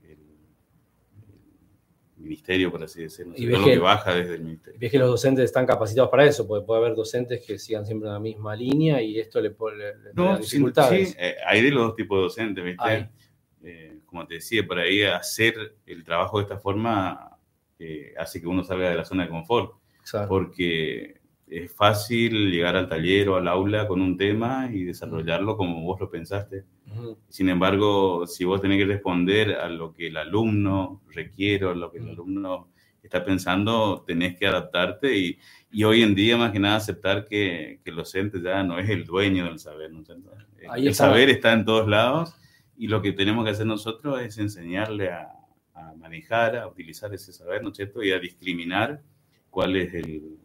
S3: ministerio, por así decirlo, y lo que, baja desde el ministerio.
S2: Ves que los docentes están capacitados para eso, porque puede haber docentes que sigan siempre en la misma línea y esto le, pone dificultades.
S3: Sí, eh, hay de los dos tipos de docentes, ¿viste? como te decía, por ahí hacer el trabajo de esta forma eh, hace que uno salga de la zona de confort. Porque es fácil llegar al taller o al aula con un tema y desarrollarlo como vos lo pensaste. Sin embargo, si vos tenés que responder a lo que el alumno requiere, a lo que el alumno está pensando, tenés que adaptarte y, y, hoy en día más que nada aceptar que, que el docente ya no es el dueño del saber. El saber está en todos lados y lo que tenemos que hacer nosotros es enseñarle a, manejar, a utilizar ese saber, ¿no es cierto? Y a discriminar cuál es el,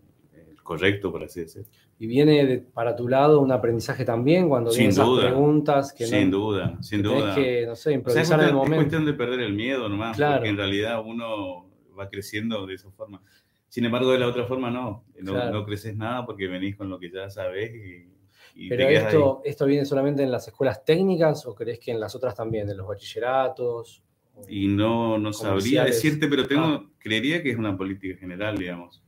S3: correcto, por así decirlo.
S2: Y viene para tu lado un aprendizaje también cuando
S3: sin
S2: esas preguntas que
S3: Sin duda, sin duda.
S2: que, no sé, improvisar en el momento.
S3: Es cuestión de perder el miedo nomás, porque en realidad uno va creciendo de esa forma. Sin embargo, de la otra forma no, no, no creces nada porque venís con lo que ya sabes y
S2: pero esto, esto viene solamente en las escuelas técnicas o crees que en las otras también, en los bachilleratos?
S3: Y no, no sabría decirte, pero tengo, ah. creería que es una política general, digamos,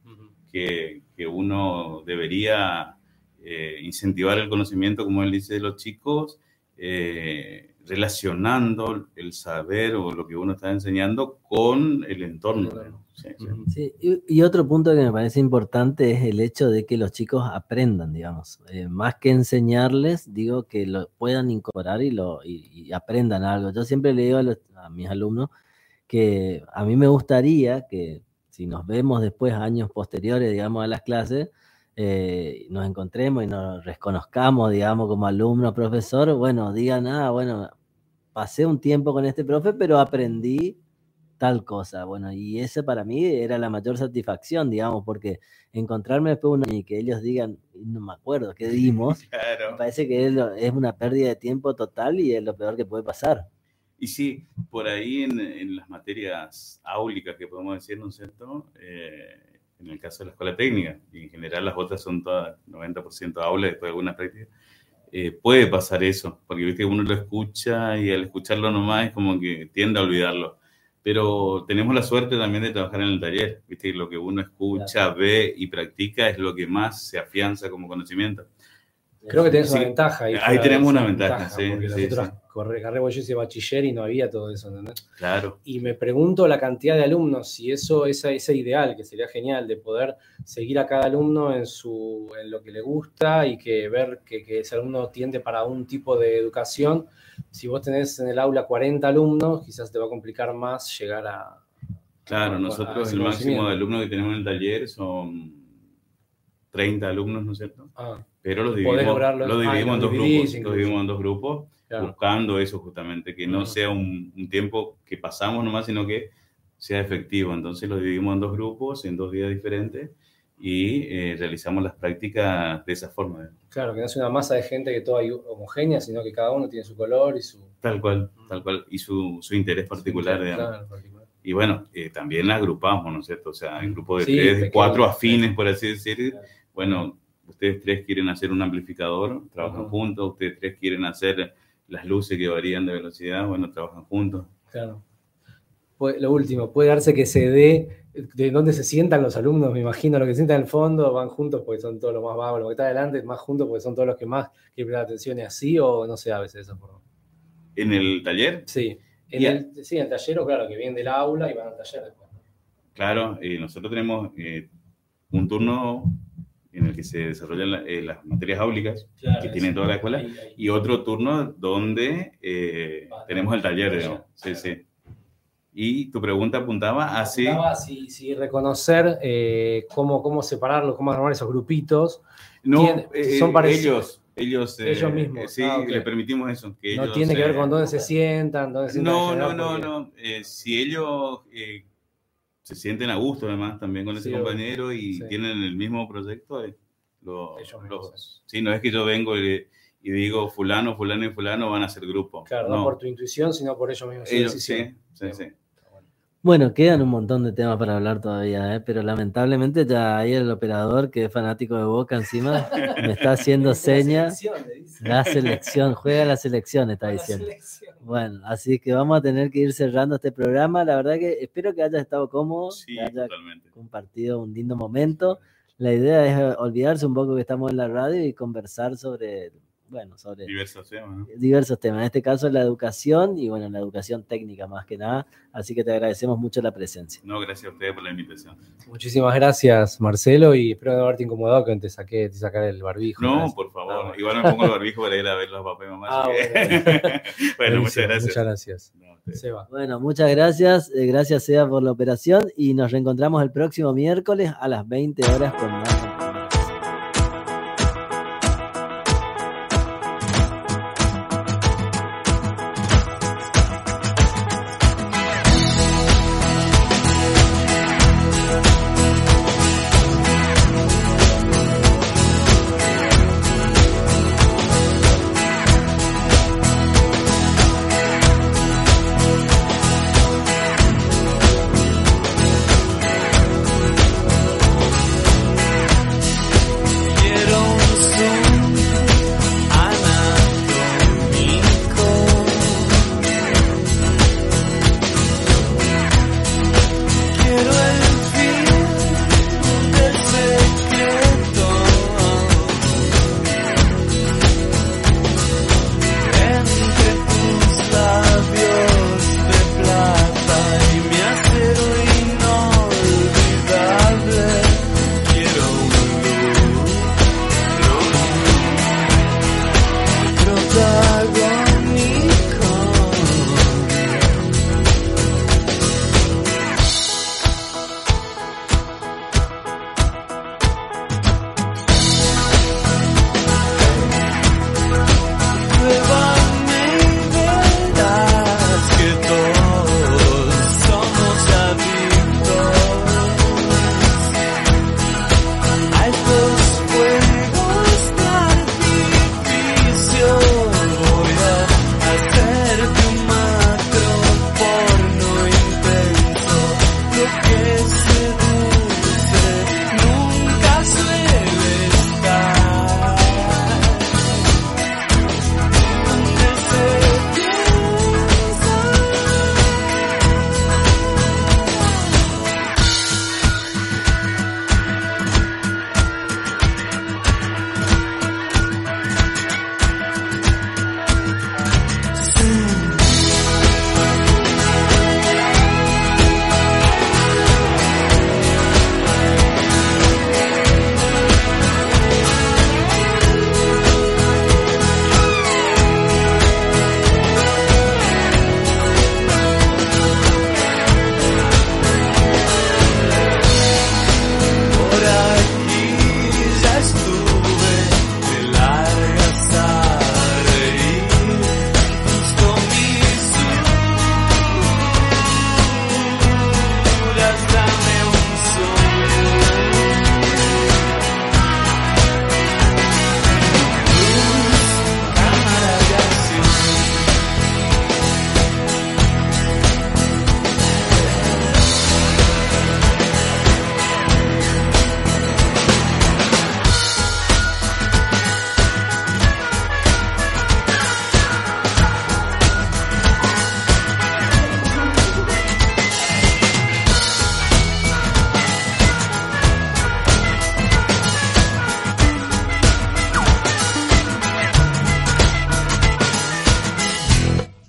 S3: que, que, uno debería eh, incentivar el conocimiento, como él dice, de los chicos, eh, relacionando el saber o lo que uno está enseñando con el entorno.
S1: Sí, Y, otro punto que me parece importante es el hecho de que los chicos aprendan, digamos, eh, más que enseñarles, digo que lo puedan incorporar y, lo, y, aprendan algo. Yo siempre le digo a, mis alumnos que a mí me gustaría que si nos vemos después, años posteriores, digamos, a las clases, eh, nos encontremos y nos reconozcamos, digamos, como alumno, profesor, bueno, digan, ah, bueno, pasé un tiempo con este profe, pero aprendí tal cosa. Bueno, y ese para mí era la mayor satisfacción, digamos, porque encontrarme después una y que ellos digan, no me acuerdo qué dimos, me parece que es, una pérdida de tiempo total y es lo peor que puede pasar.
S3: Y sí, por ahí en, las materias áulicas que podemos decir, ¿no es cierto? Eh, en el caso de la escuela técnica, y en general las otras son todas 90% aula después de alguna práctica, eh, puede pasar eso, porque viste uno lo escucha y al escucharlo nomás es como que tiende a olvidarlo pero tenemos la suerte también de trabajar en el taller, ¿viste? Lo que uno escucha, ve y practica es lo que más se afianza como conocimiento.
S2: Creo que tenés
S3: Sí.
S2: una ventaja ahí.
S3: Tenemos una ventaja, sí,
S2: porque
S3: sí,
S2: nosotros
S3: sí.
S2: corre- yo hice bachiller y no había todo eso, ¿entendés?
S3: Claro.
S2: Y me pregunto la cantidad de alumnos, si eso, esa, ese ideal, que sería genial, de poder seguir a cada alumno en, su, en lo que le gusta y que ver que, que ese alumno tiende para un tipo de educación. Si vos tenés en el aula 40 alumnos, quizás te va a complicar más llegar a...
S3: Claro,
S2: a-
S3: nosotros el máximo de alumnos que tenemos en el taller son 30 alumnos, ¿no es cierto?
S2: Ah,
S3: Pero los dividimos, los
S2: Ah,
S3: dividimos
S2: los
S3: en dos grupos. Los dividimos en dos grupos,
S2: claro.
S3: buscando eso justamente, que no
S2: Ujú.
S3: sea un, un tiempo que pasamos nomás, sino que sea efectivo. Entonces los dividimos en dos grupos, en dos días diferentes, y eh, realizamos las prácticas de esa forma.
S2: Claro, que no es una masa de gente que toda homogénea, sino que cada uno tiene su color y su...
S3: Tal cual, tal cual, y su, su interés particular, digamos.
S2: Claro, particular.
S3: Y bueno, eh, también la agrupamos, ¿no es cierto? O sea, en grupos de
S2: Sí,
S3: tres, de cuatro afines, por así decir.
S2: Claro.
S3: Bueno, ustedes tres quieren hacer un amplificador, trabajan juntos. Ustedes tres quieren hacer las luces que varían de velocidad, bueno, trabajan juntos.
S2: Claro. Puede- lo último, puede darse que se dé de dónde se sientan los alumnos, me imagino, los que se sientan en el fondo van juntos porque son todos los más vagos, los que están adelante más juntos porque son todos los que más quieren prestar atención y así, o no sé a veces eso. Por...
S3: En el taller,
S2: Sí. En el, sí, en el taller, o claro, que vienen del aula y van al taller después.
S3: claro, eh, nosotros tenemos eh, un turno en el que se desarrollan la- eh, las materias áulicas
S2: Claro,
S3: que tiene toda la escuela
S2: Ahí- ahí.
S3: y otro turno donde eh,
S2: Ah,
S3: tenemos el taller. Sí, sí. Y tu pregunta apuntaba así.
S2: Preguntaba si, si reconocer eh, cómo, cómo separarlos, cómo armar esos grupitos.
S3: No, eh,
S2: son parecidos.
S3: ellos, ellos, eh,
S2: Ellos mismos.
S3: eh, sí,
S2: Ah, ok.
S3: le permitimos eso. Que
S2: no
S3: ellos,
S2: tiene que ver
S3: eh,
S2: con dónde se sientan, dónde se
S3: No, no, no,
S2: porque-
S3: no. Eh, si ellos eh, se sienten a gusto, además, también con ese
S2: Sí,
S3: compañero y
S2: sí.
S3: tienen el mismo proyecto, eh, lo-
S2: Ellos
S3: lo-
S2: mismos.
S3: sí, no es que yo vengo y, y digo fulano, fulano y fulano van a ser grupo.
S2: Claro, no,
S3: no,
S2: por tu intuición, sino por ellos mismos.
S3: ellos, sí, sí.
S1: Bueno, quedan un montón de temas para hablar todavía, ¿eh? pero lamentablemente ya ahí el operador, que es fanático de Boca encima, me está haciendo señas.
S2: La selección,
S1: juega la selección, está
S2: La
S1: diciendo.
S2: selección.
S1: Bueno, así que vamos a tener que ir cerrando este programa. La verdad que espero que haya estado cómodo,
S3: Sí,
S1: que haya
S3: totalmente.
S1: compartido un lindo momento. La idea es olvidarse un poco que estamos en la radio y conversar sobre, bueno, sobre
S3: Diversos temas, ¿no?
S1: diversos temas. En este caso la educación y bueno, la educación técnica más que nada. Así que te agradecemos mucho la presencia.
S3: No, gracias a ustedes por la invitación.
S2: Muchísimas gracias, Marcelo, y espero no haberte incomodado que te saqué, te sacar el barbijo.
S3: No, por favor.
S2: Ah, bueno.
S3: Igual me pongo el barbijo para ir a ver los papás y mamás.
S2: Ah,
S3: bueno,
S2: Buenísimo,
S3: muchas gracias.
S2: Muchas gracias. Seba.
S1: Bueno, muchas gracias. eh, gracias, Seba, por la operación y nos reencontramos el próximo miércoles a las 20 horas con más.